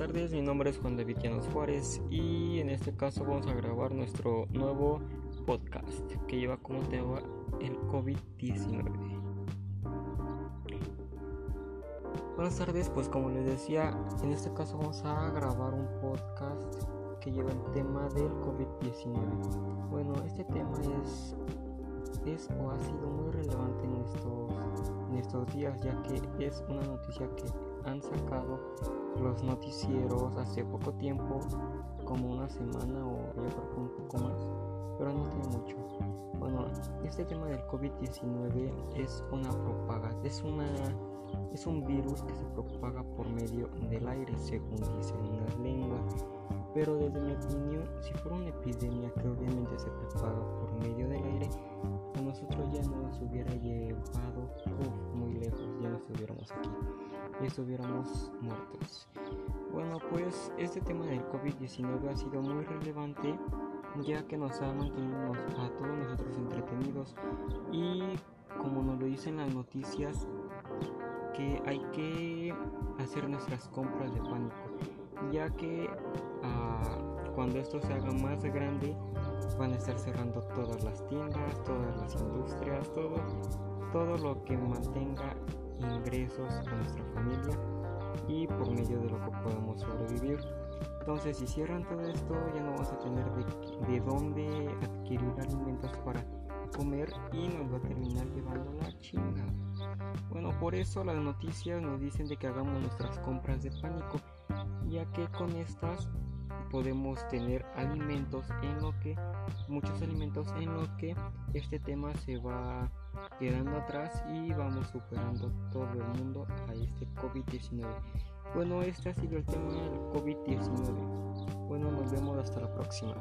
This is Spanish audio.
tardes, mi nombre es Juan David Llanos Juárez y en este caso vamos a grabar nuestro nuevo podcast que lleva como tema el COVID-19. Buenas tardes, pues como les decía, en este caso vamos a grabar un podcast que lleva el tema del COVID-19. Bueno, este tema es, es o ha sido muy relevante en estos, en estos días ya que es una noticia que han sacado los noticieros hace poco tiempo, como una semana o yo creo que un poco más, pero no tiene mucho. Bueno, este tema del COVID-19 es una propagación, es una es un virus que se propaga por medio del aire, según dicen las lenguas. Pero desde mi opinión, si fuera una epidemia que obviamente se propaga por medio del aire, a nosotros ya nos hubiera llevado muy lejos, ya no estuviéramos aquí estuviéramos muertos. Bueno, pues este tema del COVID-19 ha sido muy relevante ya que nos ha mantenido a todos nosotros entretenidos y como nos lo dicen las noticias que hay que hacer nuestras compras de pánico ya que ah, cuando esto se haga más grande van a estar cerrando todas las tiendas, todas las industrias, todo, todo lo que mantenga ingresos a nuestra familia y por medio de lo que podamos sobrevivir. Entonces, si cierran todo esto, ya no vamos a tener de, de dónde adquirir alimentos para comer y nos va a terminar llevando la chinga. Bueno, por eso las noticias nos dicen de que hagamos nuestras compras de pánico, ya que con estas podemos tener alimentos en lo que muchos alimentos en lo que este tema se va quedando atrás y vamos superando todo el mundo a este COVID-19. Bueno, este ha sido el tema del COVID-19. Bueno, nos vemos hasta la próxima.